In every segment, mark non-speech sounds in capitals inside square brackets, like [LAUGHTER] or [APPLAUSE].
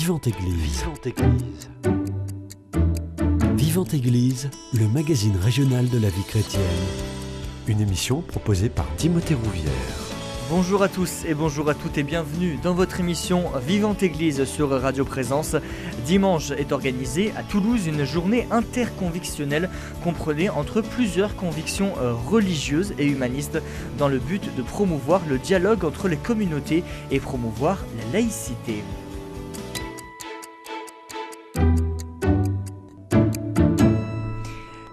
Vivante Église. Vivante Église. Vivante Église, le magazine régional de la vie chrétienne. Une émission proposée par Timothée Rouvière. Bonjour à tous et bonjour à toutes et bienvenue dans votre émission Vivante Église sur Radio Présence. Dimanche est organisée à Toulouse une journée interconvictionnelle comprenée entre plusieurs convictions euh, religieuses et humanistes dans le but de promouvoir le dialogue entre les communautés et promouvoir la laïcité.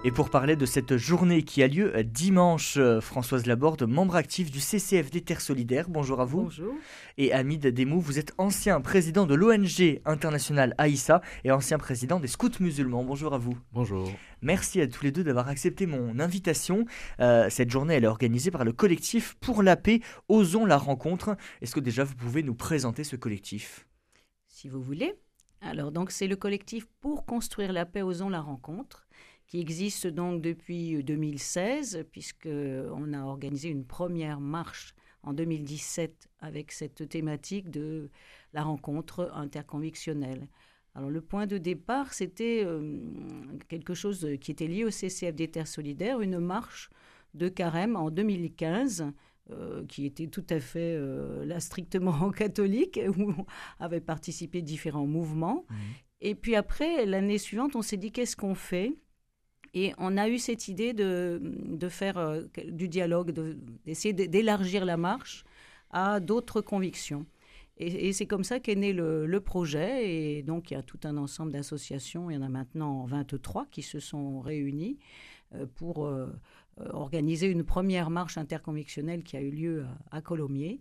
Et pour parler de cette journée qui a lieu dimanche, euh, Françoise Laborde, membre actif du CCFD Terre Solidaire, bonjour à vous. Bonjour. Et Hamid Demou, vous êtes ancien président de l'ONG internationale Aïssa et ancien président des Scouts musulmans. Bonjour à vous. Bonjour. Merci à tous les deux d'avoir accepté mon invitation. Euh, cette journée, elle est organisée par le collectif Pour la paix, Osons la rencontre. Est-ce que déjà vous pouvez nous présenter ce collectif? Si vous voulez. Alors, donc, c'est le collectif Pour construire la paix, Osons la rencontre qui existe donc depuis 2016, puisqu'on a organisé une première marche en 2017 avec cette thématique de la rencontre interconvictionnelle. Alors le point de départ, c'était euh, quelque chose qui était lié au CCFD Terre Solidaire, une marche de carême en 2015 euh, qui était tout à fait euh, là strictement [LAUGHS] catholique, où avaient participé différents mouvements. Mmh. Et puis après, l'année suivante, on s'est dit qu'est-ce qu'on fait? Et on a eu cette idée de, faire euh, du dialogue, d'essayer d'élargir la marche à d'autres convictions. Et, c'est comme ça qu'est né le, projet. Et donc, il y a tout un ensemble d'associations. Il y en a maintenant 23 qui se sont réunies euh, pour euh, organiser une première marche interconvictionnelle qui a eu lieu à, Colomiers.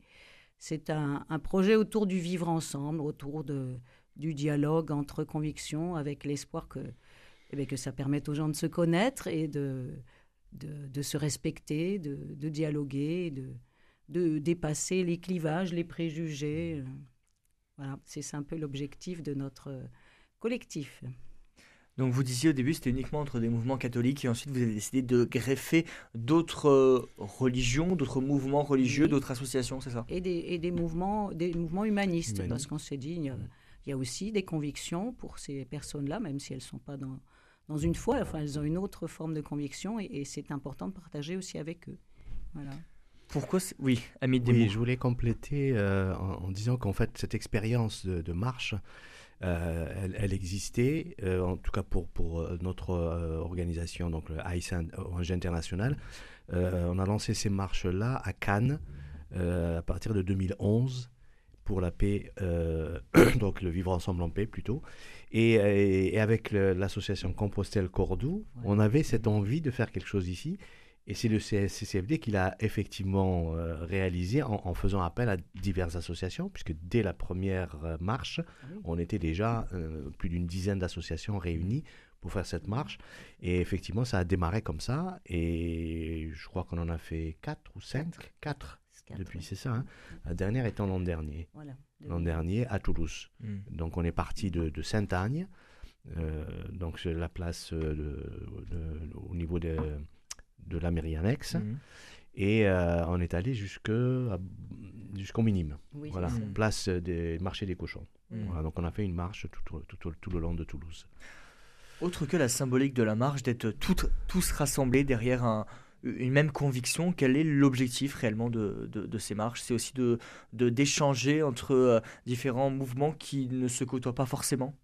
C'est un, projet autour du vivre ensemble, autour du dialogue entre convictions, avec l'espoir que eh que ça permette aux gens de se connaître et de, de, se respecter, de, de dialoguer, de, de dépasser les clivages, les préjugés. Voilà, c'est un peu l'objectif de notre collectif. Donc vous disiez au début c'était uniquement entre des mouvements catholiques et ensuite vous avez décidé de greffer d'autres euh, religions, d'autres mouvements religieux, d'autres associations, c'est ça? Et des, et des, mouvements, des mouvements humanistes, parce qu'on s'est dit il y, a, aussi des convictions pour ces personnes-là, même si elles ne sont pas dans, dans une foi. Enfin, elles ont une autre forme de conviction et, c'est important de partager aussi avec eux. Voilà. Pourquoi Oui, Ami Oui, je voulais compléter euh, en, disant qu'en fait, cette expérience de, marche, euh, elle, existait, euh, en tout cas pour, pour notre organisation, donc le ONG International. on a lancé ces marches-là à Cannes à partir de 2011 pour la paix, [CLEARS THROAT] donc le vivre ensemble en paix plutôt. Et, avec l'association Compostelle Cordoue, on avait cette envie de faire quelque chose ici. Et c'est le CCFD qui l'a effectivement euh, réalisé en, faisant appel à diverses associations, puisque dès la première euh, marche, on était déjà euh, plus d'une dizaine d'associations réunies pour faire cette marche. Et effectivement, ça a démarré comme ça. Et je crois qu'on en a fait quatre ou cinq, quatre, depuis, c'est ça. Hein. La dernière étant l'an dernier. Voilà l'an dernier à Toulouse. Hmm. Donc on est parti de, Sainte-Agne, euh, donc c'est la place euh, au niveau de, de la mairie annexe. Hmm. Et euh, on est allé jusqu'au minime. voilà, place des marchés des cochons. Hmm. donc on a fait une marche tout, tout, tout, le long de Toulouse. Autre que la symbolique de la marche, d'être tous rassemblés derrière un, une même conviction. Quel est l'objectif réellement de, de, ces marches? C'est aussi de d'échanger entre euh, différents mouvements qui ne se côtoient pas forcément?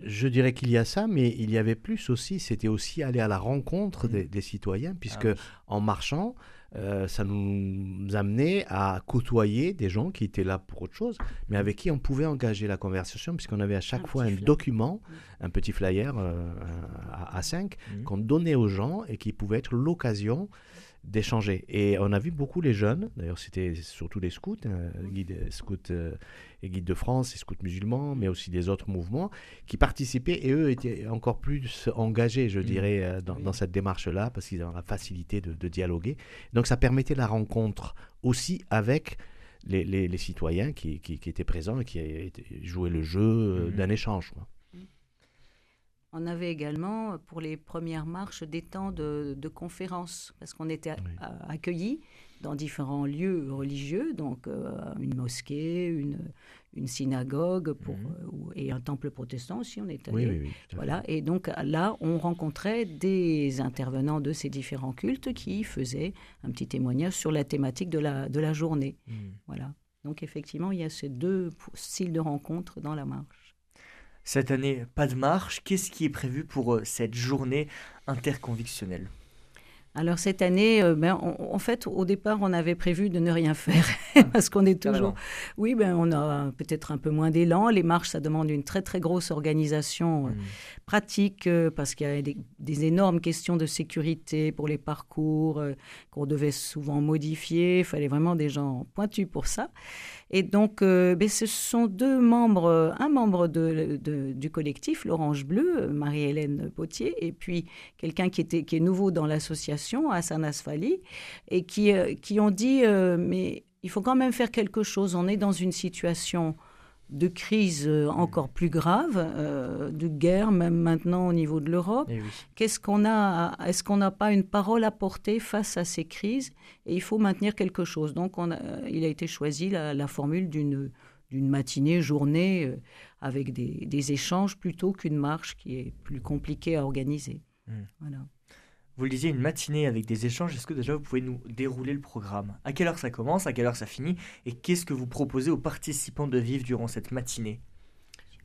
Je dirais qu'il y a ça, mais il y avait plus aussi, c'était aussi aller à la rencontre mmh. des, citoyens, puisque ah en marchant, euh, ça nous amenait à côtoyer des gens qui étaient là pour autre chose, mais avec qui on pouvait engager la conversation, puisqu'on avait à chaque fois un document, un petit flyer euh, à, 5 mmh. qu'on donnait aux gens et qui pouvait être l'occasion d'échanger. Et on a vu beaucoup les jeunes, d'ailleurs c'était surtout les scouts, hein, guides, scouts euh, et guides de France, et scouts musulmans, mais aussi des autres mouvements, qui participaient et eux étaient encore plus engagés, je mmh. dirais, euh, dans, cette démarche-là, parce qu'ils avaient la facilité de, dialoguer. Donc ça permettait la rencontre aussi avec les, citoyens qui, qui, étaient présents et qui jouaient le jeu euh, mmh. d'un échange. On avait également, pour les premières marches, des temps de, conférences, parce qu'on était accueillis dans différents lieux religieux, donc euh, une mosquée, une, une synagogue pour, mhm. euh, et un temple protestant aussi, on est allé. Oui, voilà. Et donc là, on rencontrait des intervenants de ces différents cultes qui faisaient un petit témoignage sur la thématique de la, de la journée. Mhm. Voilà. Donc effectivement, il y a ces deux styles de rencontres dans la marche. Cette année, pas de marche. Qu'est-ce qui est prévu pour euh, cette journée interconvictionnelle? Alors cette année, euh, ben, en fait, au départ, on avait prévu de ne rien faire [LAUGHS] parce qu'on est toujours. Oui, ben on a peut-être un peu moins d'élan. Les marches, ça demande une très très grosse organisation euh, hmm. pratique parce qu'il y a des, énormes questions de sécurité pour les parcours qu'on devait souvent modifier. Il fallait vraiment des gens pointus pour ça. Et donc, euh, ben, ce sont deux membres, un membre du collectif, l'Orange Bleu, Marie-Hélène Potier, et puis quelqu'un qui, était, qui est nouveau dans l'association, Hassan Asfali, et qui, euh, qui ont dit, euh, mais il faut quand même faire quelque chose. On est dans une situation de crise euh, encore plus grave, euh, de guerre même maintenant au niveau de l'Europe. Eh Qu'est-ce qu'on a Est-ce qu'on n'a pas une parole à porter face à ces crises? Et il faut maintenir quelque chose. Donc, on a, il a été choisi la, formule d'une d'une matinée, journée, euh, avec des, des, échanges plutôt qu'une marche qui est plus compliquée à organiser. Hmm. Voilà. Vous le disiez, une matinée avec des échanges. Est-ce que déjà vous pouvez nous dérouler le programme? À quelle heure ça commence? À quelle heure ça finit? Et qu'est-ce que vous proposez aux participants de vivre durant cette matinée?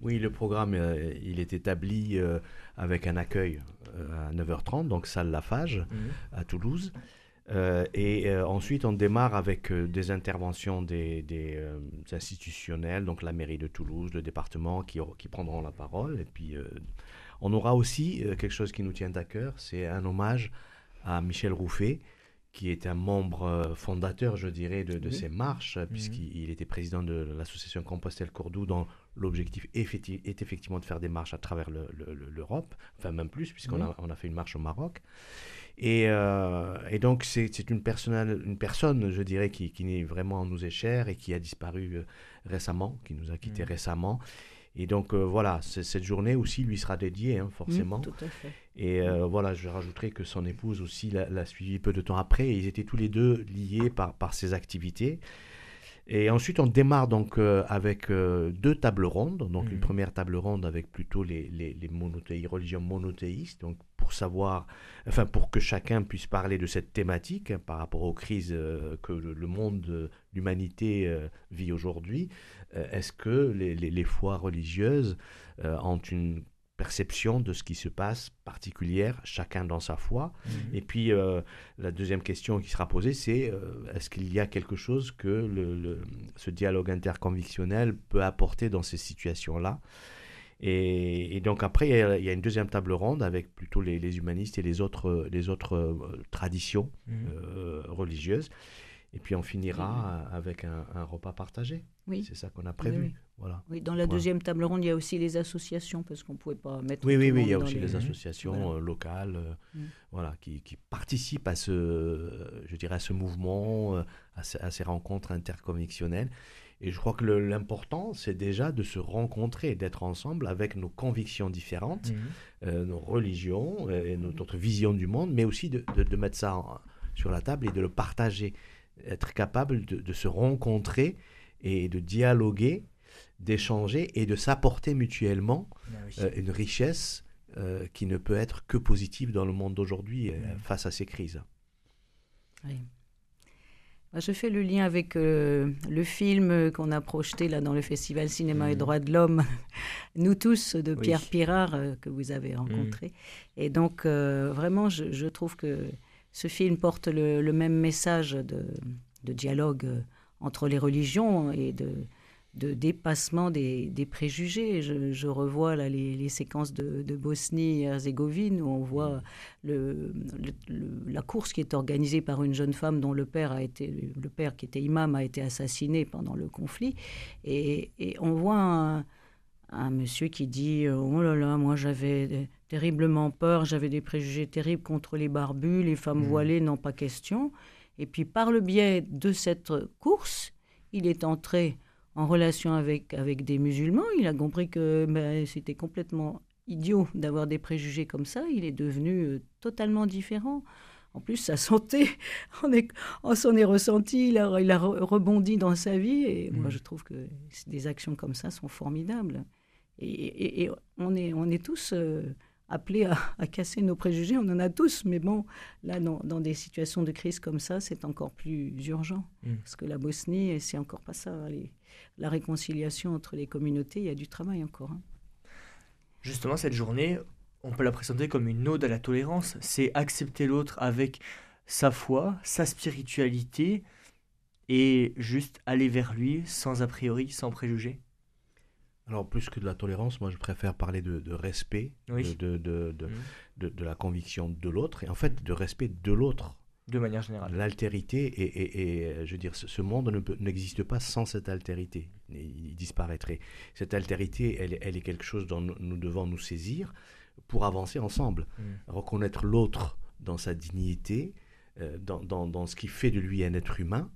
Oui, le programme, euh, il est établi euh, avec un accueil euh, à 9h30, donc salle Lafage mmh. à Toulouse. et ensuite, on démarre avec des interventions des, des institutionnels, donc la mairie de Toulouse, le département, qui, qui prendront la parole. Et puis on aura aussi euh, quelque chose qui nous tient à cœur, c'est un hommage à Michel Rouffet, qui est un membre euh, fondateur, je dirais, de, ces marches, mhm. puisqu'il était président de l'association Compostelle-Cordoue, dont l'objectif est effectivement de faire des marches à travers l'Europe, enfin même plus, puisqu'on a, on a fait une marche au Maroc. Et, euh, donc, c'est une, une personne, je dirais, qui, qui vraiment nous est chère et qui a disparu récemment, qui nous a quittés mhm. récemment. Et donc euh, voilà, cette journée aussi lui sera dédiée, hein, forcément. tout à fait. Et euh, voilà, je rajouterai que son épouse aussi l'a suivi peu de temps après. Et ils étaient tous les deux liés par, par ces activités. Et ensuite, on démarre donc euh, avec deux tables rondes. Donc, une mmh. première table ronde avec plutôt les, les, les religions monothéistes, donc pour savoir, enfin, pour que chacun puisse parler de cette thématique hein, par rapport aux crises que le monde, l'humanité vit aujourd'hui. Euh, est-ce que les, les, foi religieuses euh, ont une perception de ce qui se passe particulière, chacun dans sa foi? Mhm. Et puis euh, la deuxième question qui sera posée, c'est est-ce qu'il y a quelque chose que le, ce dialogue interconvictionnel peut apporter dans ces situations-là? Et, donc après, il y, a, une deuxième table ronde avec plutôt les, humanistes et les autres, les autres traditions mhm. religieuses. Et puis on finira avec un, repas partagé. Oui. C'est ça qu'on a prévu. Oui, Voilà. Oui, dans la deuxième table ronde, il y a aussi les associations, parce qu'on ne pouvait pas mettre. Oui, oui, oui, il y a aussi les, associations euh, locales euh, mm. voilà, qui, qui, participent à ce, je dirais, à ce mouvement, euh, à, ces rencontres interconvictionnelles. Et je crois que l'important, c'est déjà de se rencontrer, d'être ensemble avec nos convictions différentes, mm. nos religions et notre vision du monde, mais aussi de, de, mettre ça sur la table et de le partager être capable de, se rencontrer et de dialoguer, d'échanger et de s'apporter mutuellement ah euh, une richesse euh, qui ne peut être que positive dans le monde d'aujourd'hui euh, mm. face à ces crises. Bah, je fais le lien avec le film qu'on a projeté là dans le Festival Cinéma et mm. Droits de l'Homme, [LAUGHS] Nous tous, de Pierre Pirard, que vous avez rencontré. Mm. Et donc, vraiment, je, trouve que ce film porte le, même message de, dialogue euh, entre les religions et de, dépassement des, préjugés. Je, revois là les, séquences de, Bosnie et Herzégovine où on voit la course qui est organisée par une jeune femme dont le père a été le père qui était imam a été assassiné pendant le conflit et, on voit un monsieur qui dit oh là là moi j'avais terriblement peur, j'avais des préjugés terribles contre les barbus, les femmes mmh. voilées, non pas question. Et puis par le biais de cette course, il est entré en relation avec, avec des musulmans, il a compris que ben, c'était complètement idiot d'avoir des préjugés comme ça. Il est devenu euh, totalement différent. En plus, sa santé, [LAUGHS] on, est, on s'en est ressenti, il a, il a rebondi dans sa vie. Et moi, mm. je trouve que des actions comme ça sont formidables. Et, on, est, on est tous euh, appelés à, casser nos préjugés, on en a tous. Mais bon, là, dans, dans des situations de crise comme ça, c'est encore plus urgent. Mm. Parce que la Bosnie, c'est encore pas ça. la réconciliation entre les communautés, il y a du travail encore. Hein. Justement, cette journée, on peut la présenter comme une ode à la tolérance. C'est accepter l'autre avec sa foi, sa spiritualité, et juste aller vers lui sans a priori, sans préjugés. Alors, plus que de la tolérance, moi je préfère parler de, respect, de, de, mmh. de, de, la conviction de l'autre, et en fait de respect de l'autre. De manière générale. L'altérité, et, et, je veux dire, ce monde n'existe pas sans cette altérité. Il disparaîtrait. Cette altérité, elle, elle est quelque chose dont nous devons nous saisir pour avancer ensemble. Mm. Reconnaître l'autre dans sa dignité, euh, dans, dans, dans, ce qui fait de lui un être humain,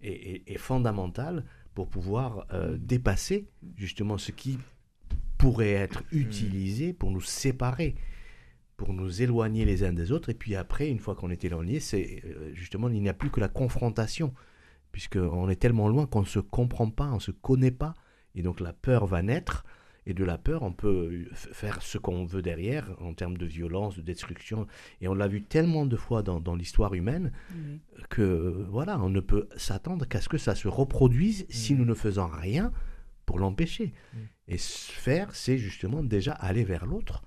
est, fondamental pour pouvoir euh, dépasser justement ce qui pourrait être mm. utilisé pour nous séparer, pour nous éloigner les uns des autres. Et puis après, une fois qu'on est éloigné, c'est euh, justement, il n'y a plus que la confrontation, puisqu'on est tellement loin qu'on ne se comprend pas, on ne se connaît pas, et donc la peur va naître et de la peur, on peut faire ce qu'on veut derrière en termes de violence, de destruction. Et on l'a vu tellement de fois dans, dans l'histoire humaine que voilà, on ne peut s'attendre qu'à ce que ça se reproduise si nous ne faisons rien pour l'empêcher. Et faire, c'est justement déjà aller vers l'autre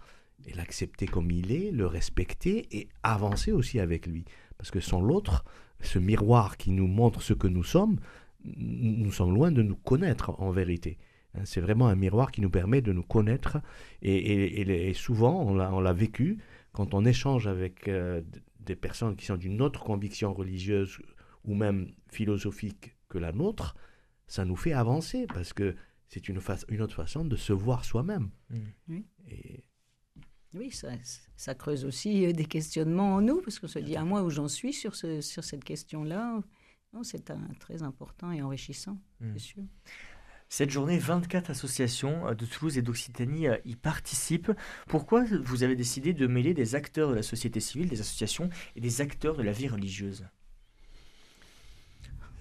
et l'accepter comme il est, le respecter et avancer aussi avec lui. Parce que sans l'autre, ce miroir qui nous montre ce que nous sommes, nous sommes loin de nous connaître en vérité. Hein, c'est vraiment un miroir qui nous permet de nous connaître. Et, souvent, on l'a vécu, quand on échange avec euh, des personnes qui sont d'une autre conviction religieuse ou même philosophique que la nôtre, ça nous fait avancer parce que c'est une, une autre façon de se voir soi-même. Mmh. Oui. Oui, ça, creuse aussi euh, des questionnements en nous, parce qu'on se dit, à ah, moi où j'en suis sur, ce, sur cette question-là, c'est très important et enrichissant, mmh. c'est sûr. Cette journée, 24 associations euh, de Toulouse et d'Occitanie euh, y participent. Pourquoi vous avez décidé de mêler des acteurs de la société civile, des associations et des acteurs de la vie religieuse?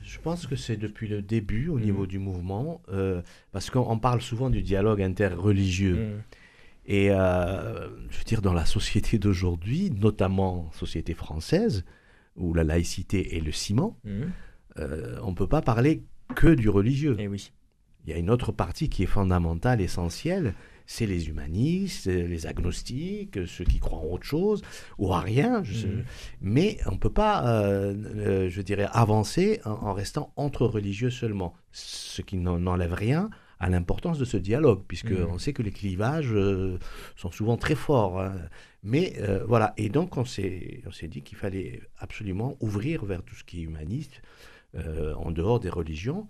Je pense que c'est depuis le début au niveau mmh. du mouvement, euh, parce qu'on parle souvent du dialogue interreligieux. Mmh. Et je veux dire, dans la société d'aujourd'hui, notamment société française, où la laïcité est le ciment, mmh. on ne peut pas parler que du religieux. Eh oui. Il y a une autre partie qui est fondamentale, essentielle, c'est les humanistes, les agnostiques, ceux qui croient en autre chose ou à rien. Mhm. Mais on ne peut pas, euh, euh, je dirais, avancer en, restant entre religieux seulement, ce qui n'enlève rien à l'importance de ce dialogue, puisque mhm. on sait que les clivages euh, sont souvent très forts. Hein. Mais voilà, et donc on s'est dit qu'il fallait absolument ouvrir vers tout ce qui est humaniste, en dehors des religions,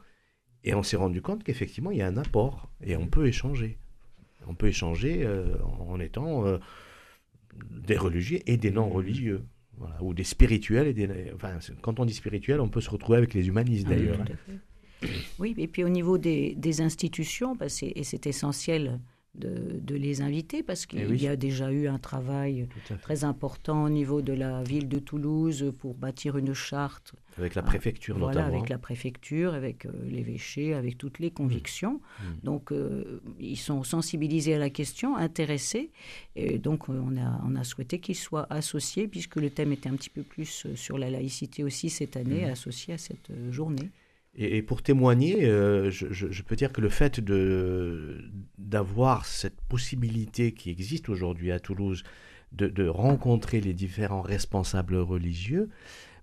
et on s'est rendu compte qu'effectivement, il y a un apport et on peut échanger. On peut échanger euh, en étant euh, des religieux et des non-religieux. ou des spirituels et des. Enfin, quand on dit spirituel, on peut se retrouver avec les humanistes d'ailleurs. Oui, et puis au niveau des, institutions, bah, et c'est essentiel de, les inviter parce qu'il eh y a déjà eu un travail très important au niveau de la ville de Toulouse pour bâtir une charte. Avec la préfecture voilà, notamment. avec la préfecture, avec euh, l'évêché, avec toutes les convictions. Mmh. Mmh. Donc euh, ils sont sensibilisés à la question, intéressés. Et donc on a, on a souhaité qu'ils soient associés puisque le thème était un petit peu plus euh, sur la laïcité aussi cette année, mmh. associé à cette journée. Et, pour témoigner, euh, je, peux dire que le fait d'avoir cette possibilité qui existe aujourd'hui à Toulouse de, rencontrer les différents responsables religieux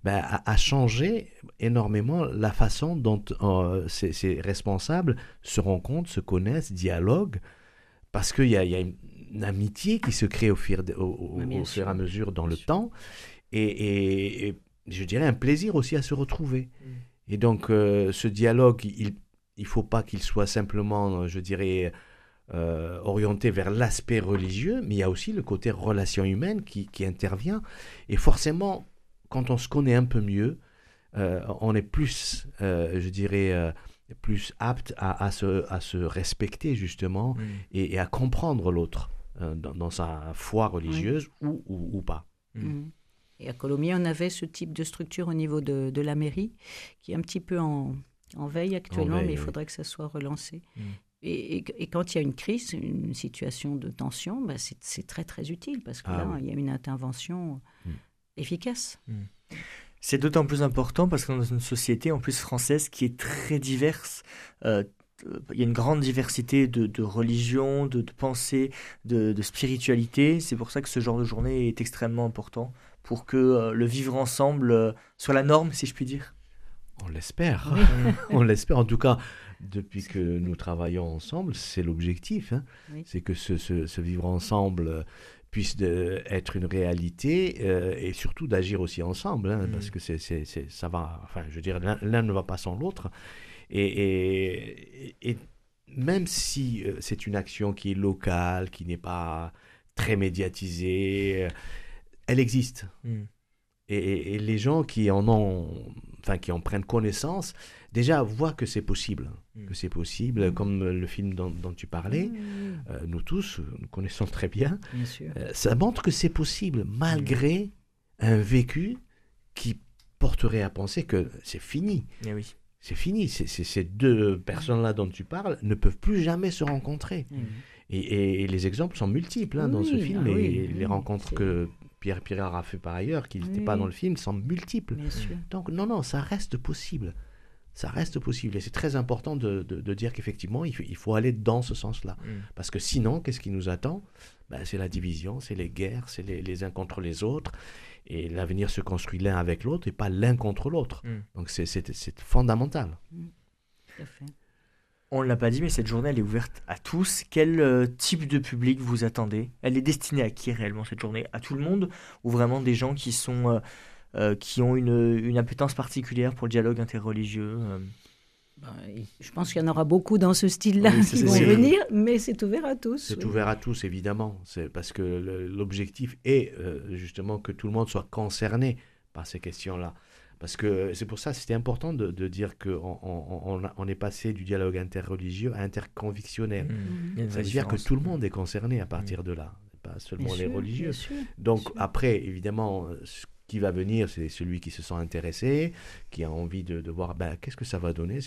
ben, a, changé énormément la façon dont euh, ces, responsables se rencontrent, se connaissent, dialoguent, parce qu'il y, a, une, amitié qui se crée au, fur, au, fur et à mesure dans le temps, et, je dirais un plaisir aussi à se retrouver. Mm. Et donc, euh, ce dialogue, il ne faut pas qu'il soit simplement, je dirais, euh, orienté vers l'aspect religieux, mais il y a aussi le côté relation humaine qui, qui intervient. Et forcément, quand on se connaît un peu mieux, euh, on est plus, je dirais, plus apte à, à, se, à se respecter justement et, à comprendre l'autre. euh, dans, dans sa foi religieuse ou, ou, ou pas. Mm. Mhm. Et à Colomiers, on avait ce type de structure au niveau de, de la mairie, qui est un petit peu en, en veille actuellement, veille, mais il oui. faudrait que ça soit relancé. Mm. Et, et- et quand il y a une crise, une situation de tension, bah, c'est très très utile parce que Ah là, oui. il y a une intervention Mm. efficace. C'est d'autant plus important parce que dans une société en plus française qui est très diverse, euh, euh, il y a une grande diversité de, de religions, de, de pensées, de, de spiritualité. C'est pour ça que ce genre de journée est extrêmement important pour que euh, le vivre ensemble euh, soit la norme, si je puis dire. On l'espère. [LAUGHS] On l'espère. En tout cas, depuis que nous travaillons ensemble, c'est l'objectif. hein. Oui. C'est que ce, ce- ce vivre ensemble euh, puisse de- être une réalité euh, et surtout d'agir aussi ensemble. hein, Mm. Parce que c'est, c'est- c'est- ça va. Enfin, je veux dire, l'un, l'un ne va pas sans l'autre. Et, et- et même si c'est une action qui est locale, qui n'est pas très médiatisée, elle existe. Mm. Et, les gens qui en ont, enfin qui en prennent connaissance, déjà voient que c'est possible, Mm. que c'est possible, Mm. comme le film dont, dont tu parlais. Euh, nous tous, nous connaissons très bien. oui, bien sûr. euh, ça montre que c'est possible, malgré un vécu qui porterait à penser que c'est fini. Eh oui. C'est fini. C'est- c'est- ces deux personnes-là dont tu parles ne peuvent plus jamais se rencontrer. Et, les exemples sont multiples hein, dans ce film. ah et oui, les rencontres que Pierre Pirard a fait par ailleurs, qui n'étaient Oui, pas dans le film, sont multiples. Donc non, non, ça reste possible. Ça reste possible. Et c'est très important de, de- de dire qu'effectivement, il, faut- il faut aller dans ce sens-là. Mm. Parce que sinon, qu'est-ce qui nous attend? Ben, C'est la division, c'est les guerres, c'est les, les uns contre les autres. Et l'avenir se construit l'un avec l'autre et pas l'un contre l'autre. Mm. Donc c'est- c'est c'est fondamental. Tout à fait. On ne l'a pas dit, mais cette journée, elle est ouverte à tous. Quel euh, type de public vous attendez? Elle est destinée à qui réellement cette journée? À tout le monde? Ou vraiment des gens qui, sont, euh, euh, qui ont une, une appétence particulière pour le dialogue interreligieux euh, Ben, je pense qu'il y en aura beaucoup dans ce style-là Oui, qui vont venir, mais c'est ouvert à tous. C'est oui. ouvert à tous, évidemment. C'est parce que l'objectif est euh, justement que tout le monde soit concerné par ces questions-là. Parce que c'est pour ça c'était important de, de dire qu'on on, on, est passé du dialogue interreligieux à interconvictionnel. mm. Mhm. Il y a une Ça vraie veut dire que tout le monde est concerné à partir de là, pas seulement Bien les sûr, bien religieux. Donc après, évidemment, ce qui va venir, c'est celui qui se sent intéressé, qui a envie de, de voir ben, qu'est-ce que ça va donner.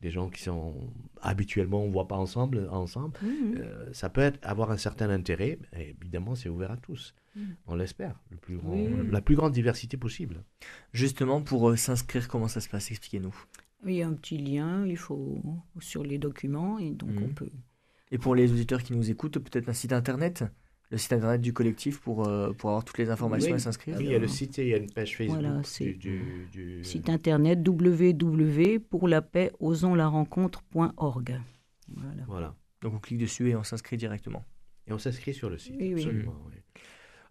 Des gens qui sont habituellement, on ne voit pas ensemble. ensemble. Mhm. Euh, ça peut être, avoir un certain intérêt. Et évidemment, c'est ouvert à tous. Mhm. On l'espère. Le plus grand-. La plus grande diversité possible. Justement, pour euh, s'inscrire, comment ça se passe? Expliquez-nous. Il y a un petit lien, il faut sur les documents, et donc Mhm. on peut. Et pour les auditeurs qui nous écoutent, peut-être un site internet? Le site internet du collectif pour, euh, pour avoir toutes les informations Oui. et s'inscrire Oui, il y a le site et il y a une page Facebook Voilà, du, c'est- du- du- Site internet www.pourlapaix-osonsla-rencontre.org. Voilà. Voilà. Donc on clique dessus et on s'inscrit directement. Et on s'inscrit sur le site. Oui, oui. Absolument, oui.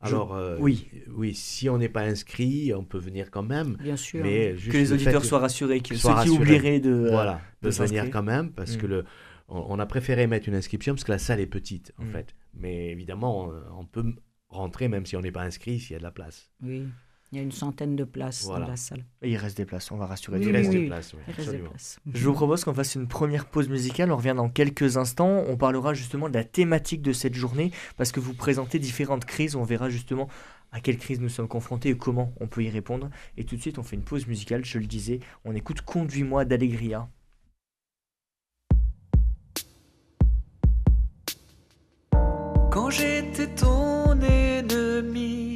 Alors, euh, oui. oui, si on n'est pas inscrit, on peut venir quand même. Bien sûr. Mais juste Que les auditeurs soient rassurés, que soient ceux qui rassurés. oublieraient de... euh, voilà, de venir quand même, parce Mm. que le, on, on a préféré mettre une inscription parce que la salle est petite, en Mm. fait. Mais évidemment, euh, on peut rentrer même si on n'est pas inscrit, s'il y a de la place. Oui. Il y a une centaine de places Voilà. dans la salle. Et il reste des places, on va rassurer Oui, tout Il le reste monde. des places, oui, Il reste des absolument. places. Je vous propose qu'on fasse une première pause musicale. On revient dans quelques instants. On parlera justement de la thématique de cette journée parce que vous présentez différentes crises. On verra justement à quelle crise nous sommes confrontés et comment on peut y répondre. Et tout de suite, on fait une pause musicale. Je le disais, on écoute Conduis-moi d'Allegria. Quand j'étais ton ennemi,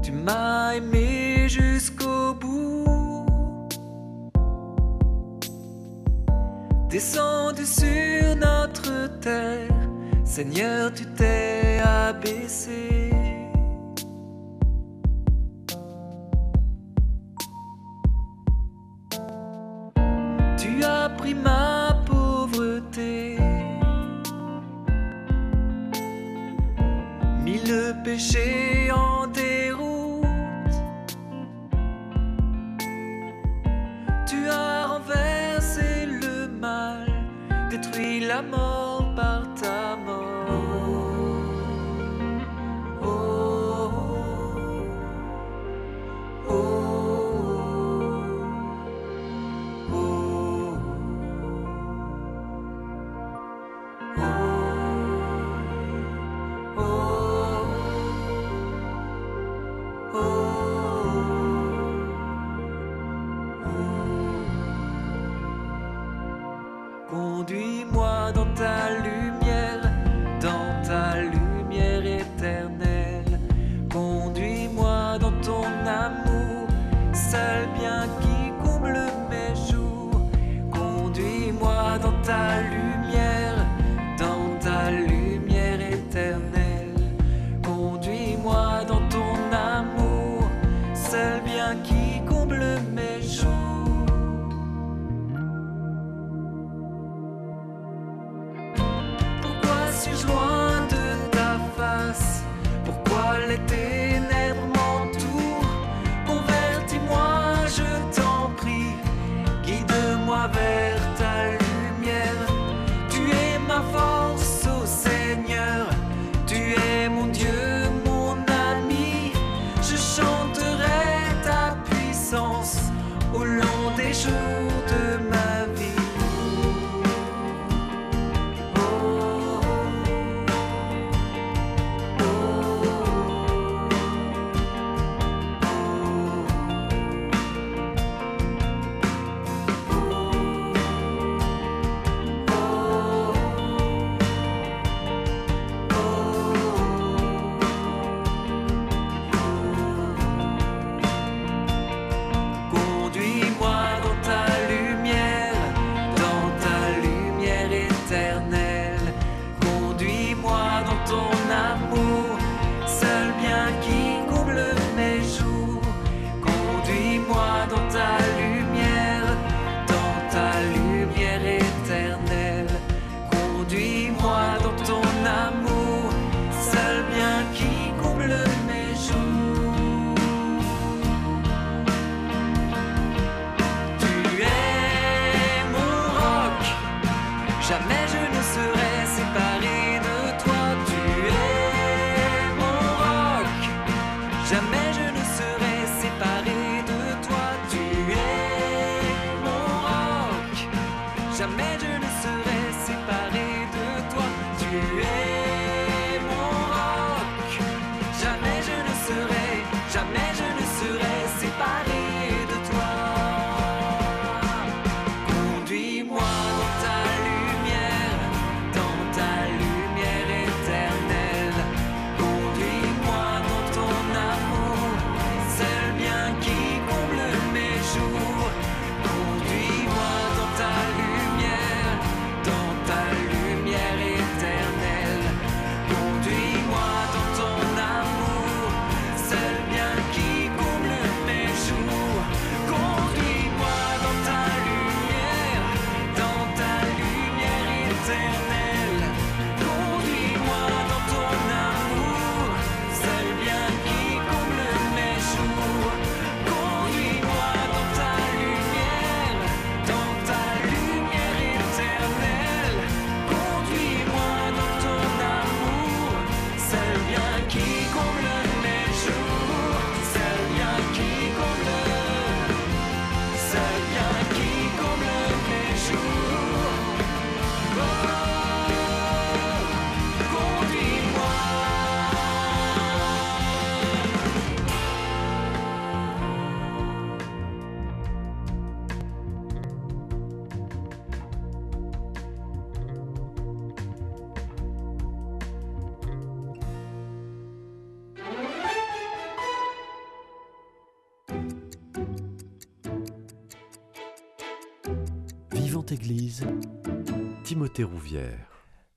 tu m'as aimé jusqu'au bout. Descendu sur notre terre, Seigneur, tu t'es abaissé. Tu as pris ma pauvreté, mis le péché en déroute. Tu as renversé le mal, détruit la mort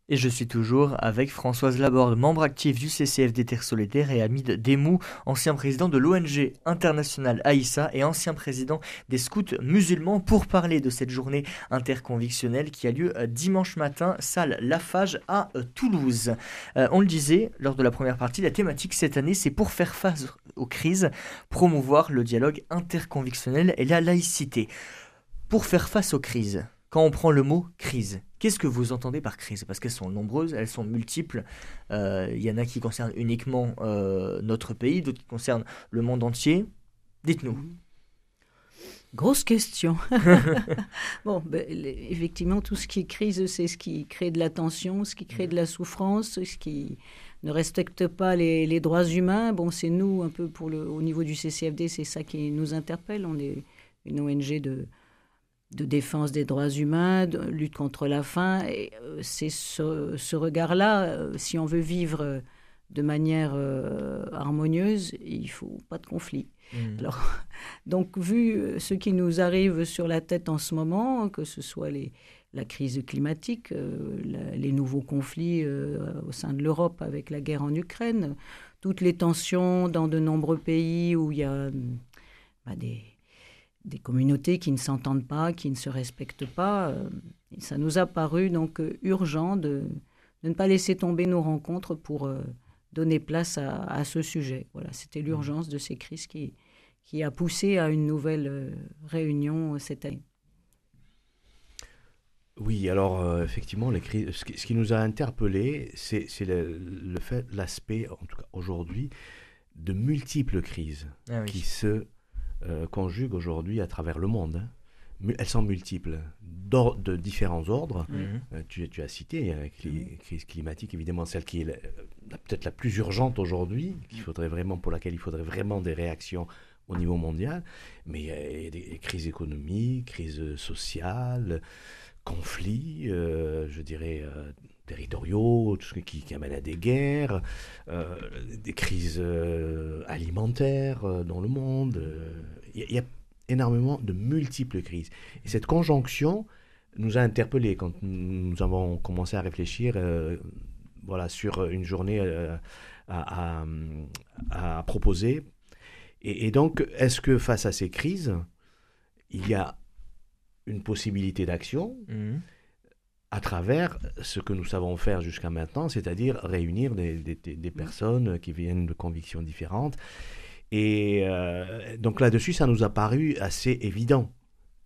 Et je suis toujours avec Françoise Laborde, membre actif du CCFD Terre Solidaire et Hamid Demou, ancien président de l'ONG internationale Aïssa et ancien président des scouts musulmans pour parler de cette journée interconvictionnelle qui a lieu euh, dimanche matin, salle Lafage à euh, Toulouse. Euh, on le disait lors de la première partie, la thématique cette année c'est pour faire face aux crises, promouvoir le dialogue interconvictionnel et la laïcité. Pour faire face aux crises, quand on prend le mot crise, qu'est-ce que vous entendez par crise Parce qu'elles sont nombreuses, elles sont multiples. Euh, Il y en a qui concernent uniquement euh, notre pays, d'autres qui concernent le monde entier. Dites-nous. Grosse question. [LAUGHS] [LAUGHS] bon, ben, effectivement, tout ce qui est crise, c'est ce qui crée de la tension, ce qui crée de la souffrance, ce qui ne respecte pas les, les droits humains. Bon, c'est nous, un peu pour le, au niveau du CCFD, c'est ça qui nous interpelle. On est une ONG de, de défense des droits humains, de lutte contre la faim. Et euh, c'est ce, ce regard-là, euh, si on veut vivre euh, de manière euh, harmonieuse, il faut pas de conflit. Mm. Alors, [LAUGHS] donc, vu ce qui nous arrive sur la tête en ce moment, que ce soit les, la crise climatique, euh, la- les nouveaux conflits euh, au sein de l'Europe avec la guerre en Ukraine, toutes les tensions dans de nombreux pays où il y a hum, bah, des, des communautés qui ne s'entendent pas, qui ne se respectent pas, euh, et ça nous a paru donc euh, urgent de, de ne pas laisser tomber nos rencontres pour euh, donner place à, à ce sujet. Voilà, c'était l'urgence de ces crises qui, qui a poussé à une nouvelle euh, réunion euh, cette année. Oui, alors euh, effectivement, les crises, ce, qui, ce qui nous a interpellés, c'est c'est le, le fait, l'aspect, en tout cas aujourd'hui, de multiples crises Ah oui. qui se euh, conjuguent aujourd'hui à travers le monde. hein. Elles sont multiples, de différents ordres. Mhm. Euh, tu, tu as cité la cli- crise climatique, évidemment, celle qui est peut-être la plus urgente aujourd'hui, qu'il faudrait vraiment, pour laquelle il faudrait vraiment des réactions au niveau mondial. Mais il y a, il y a des crises économiques, crises sociales, conflits, euh, je dirais, euh, territoriaux, tout ce qui, amène à des guerres, euh, des crises euh, alimentaires euh, dans le monde. Il y a- énormément de multiples crises. Et cette conjonction nous a interpellés quand nous avons commencé à réfléchir voilà, sur une journée à, proposer. Et, donc, est-ce que face à ces crises, il y a une possibilité d'action Mhm. À travers ce que nous savons faire jusqu'à maintenant, c'est-à-dire réunir des, des- des- des personnes qui viennent de convictions différentes. Et euh, donc là-dessus, ça nous a paru assez évident,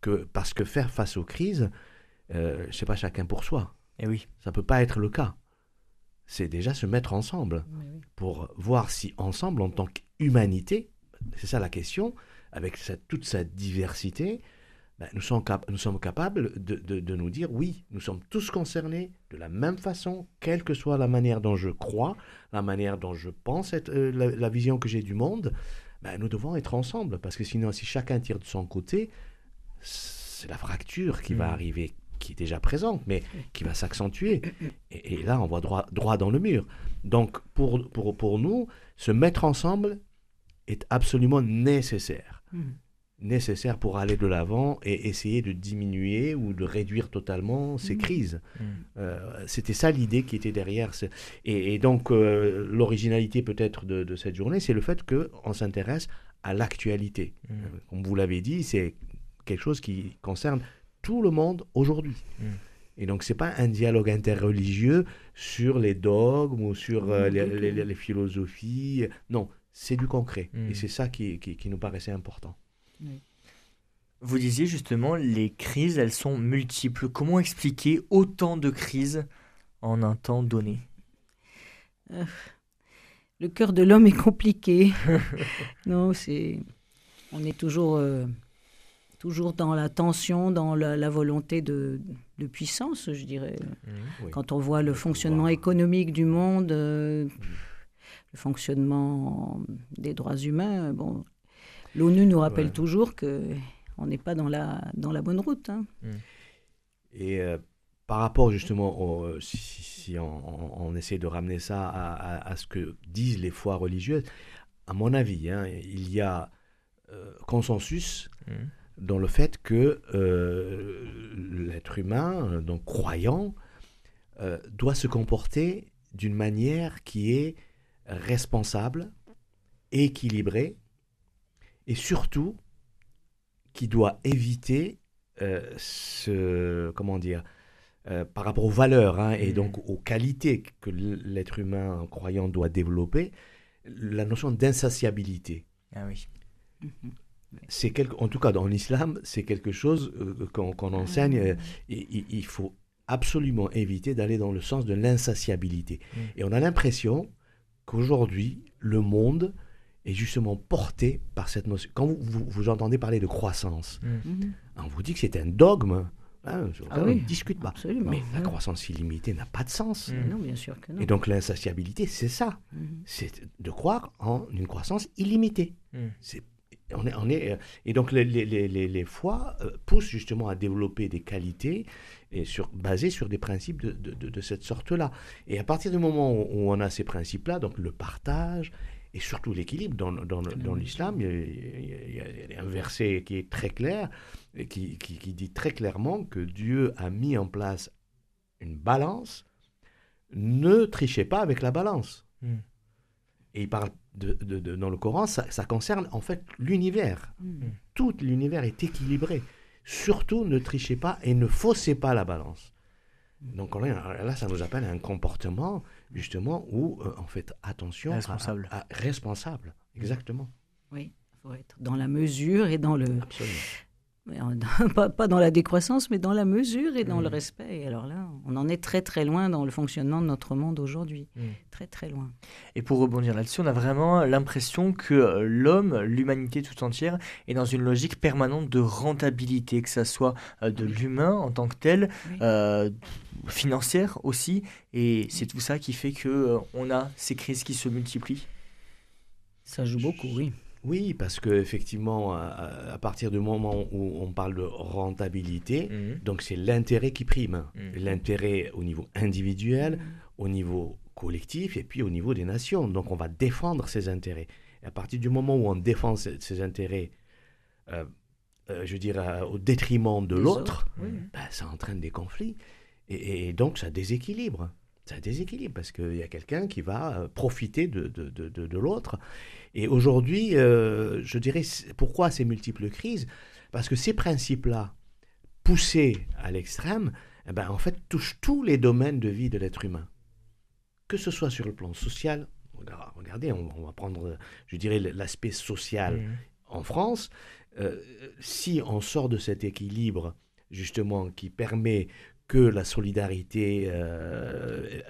que, parce que faire face aux crises, euh, c'est pas chacun pour soi. Eh oui. Ça peut pas être le cas. C'est déjà se mettre ensemble pour voir si ensemble, en tant qu'humanité, c'est ça la question, avec sa- toute sa diversité, ben, nous, sommes cap- nous sommes capables de, de- de nous dire oui, nous sommes tous concernés de la même façon, quelle que soit la manière dont je crois, la manière dont je pense, être, euh, la, la vision que j'ai du monde, ben, nous devons être ensemble, parce que sinon, si chacun tire de son côté, c'est la fracture qui va Mm. arriver, qui est déjà présente, mais qui va s'accentuer. Et, et là, on voit droit, droit dans le mur. Donc, pour, pour, pour nous, se mettre ensemble est absolument nécessaire. Mhm. Nécessaire pour aller de l'avant et essayer de diminuer ou de réduire totalement ces Mhm. crises. Mhm. Euh, C'était ça l'idée qui était derrière. ce- Et, et donc, euh, l'originalité peut-être de, de cette journée, c'est le fait qu'on s'intéresse à l'actualité. Mhm. Euh, Comme vous l'avez dit, c'est quelque chose qui concerne tout le monde aujourd'hui. Et donc, c'est pas un dialogue interreligieux sur les dogmes ou sur euh, les, philosophies. Non, c'est du concret. Et c'est ça qui, qui- qui nous paraissait important. Vous disiez justement, les crises, elles sont multiples. Comment expliquer autant de crises en un temps donné? Le cœur de l'homme est compliqué. [LAUGHS] non, c'est. On est toujours, euh, toujours dans la tension, dans la, la volonté de, de puissance, je dirais. Oui. Quand on voit le Le fonctionnement pouvoir. économique du monde, euh, le fonctionnement des droits humains, bon, l'ONU nous rappelle Ouais. toujours que on n'est pas dans la, dans la bonne route. hein. Et euh, par rapport justement, au- si, si- si on, on- on essaie de ramener ça à, à- à ce que disent les foi religieuses, à mon avis, hein, il y a euh, consensus Mhm. dans le fait que euh, l'être humain, euh, donc croyant, euh, doit se comporter d'une manière qui est responsable, équilibrée, et surtout qui doit éviter euh, ce, comment dire, euh, par rapport aux valeurs hein, et Mhm. donc aux qualités que l'être humain croyant doit développer, la notion d'insatiabilité Ah oui. c'est quelque, en tout cas dans l'islam, c'est quelque chose euh, qu'on qu'on enseigne. et- et- il faut absolument éviter d'aller dans le sens de l'insatiabilité. Mm. Et on a l'impression qu'aujourd'hui, le monde est justement porté par cette notion. Quand vous, vous, vous entendez parler de croissance, Mhm. on vous dit que c'est un dogme. hein, sur Ah lequel on oui, ne discute pas. Absolument. Mais la croissance illimitée n'a pas de sens. Mm. Non, bien sûr que non. Et donc l'insatiabilité, c'est ça. Mhm. C'est de croire en une croissance illimitée. C'est On est, on est, euh, et donc les, les, les, les- euh, poussent justement à développer des qualités et sur, basées sur des principes de, de, de- de cette sorte-là. Et à partir du moment où, où on a ces principes-là, donc le partage et surtout l'équilibre, dans, dans, le- dans l'islam, il y, a, il y un verset qui est très clair, et qui, qui, qui dit très clairement que Dieu a mis en place une balance. Ne trichez pas avec la balance. Mm. Et il parle de, de- de- dans le Coran, ça, ça concerne en fait l'univers. Mm. Tout l'univers est équilibré. Surtout, ne trichez pas et ne faussez pas la balance. Donc là, ça nous appelle à un comportement justement où, euh, en fait, attention, à- Responsable. à- à- responsable, exactement. Oui, il faut être dans la mesure et dans le. Absolument. En- [LAUGHS] pas, pas dans la décroissance, mais dans la mesure et dans le Mm. respect. Et alors là, on en est très très loin dans le fonctionnement de notre monde aujourd'hui. Mm. Très très loin. Et pour rebondir là-dessus, on a vraiment l'impression que euh, l'homme, l'humanité tout entière, est dans une logique permanente de rentabilité, que ça soit euh, de l'humain en tant que tel, Oui. euh, financière aussi, et c'est tout ça qui fait que euh, on a ces crises qui se multiplient. Ça joue beaucoup, oui. Oui, parce que effectivement, à, à partir du moment où on parle de rentabilité, donc c'est l'intérêt qui prime. Mhm. L'intérêt au niveau individuel, au niveau collectif et puis au niveau des nations. Donc on va défendre ces intérêts. Et à partir du moment où on défend ces, ces intérêts, euh, euh, je dirais, au détriment de l'autre, ben, ça entraîne des conflits. Et, et donc ça déséquilibre. Ça déséquilibre parce qu'il y a quelqu'un qui va euh, profiter de, de, de, de- de l'autre. Et aujourd'hui, euh, je dirais, c'est- pourquoi ces multiples crises? Parce que ces principes-là, poussés à l'extrême, eh ben, en fait, touchent tous les domaines de vie de l'être humain. Que ce soit sur le plan social, regardez, on, on va prendre, je dirais, l'aspect social Mhm. en France, euh, si on sort de cet équilibre, justement, qui permet que la solidarité euh,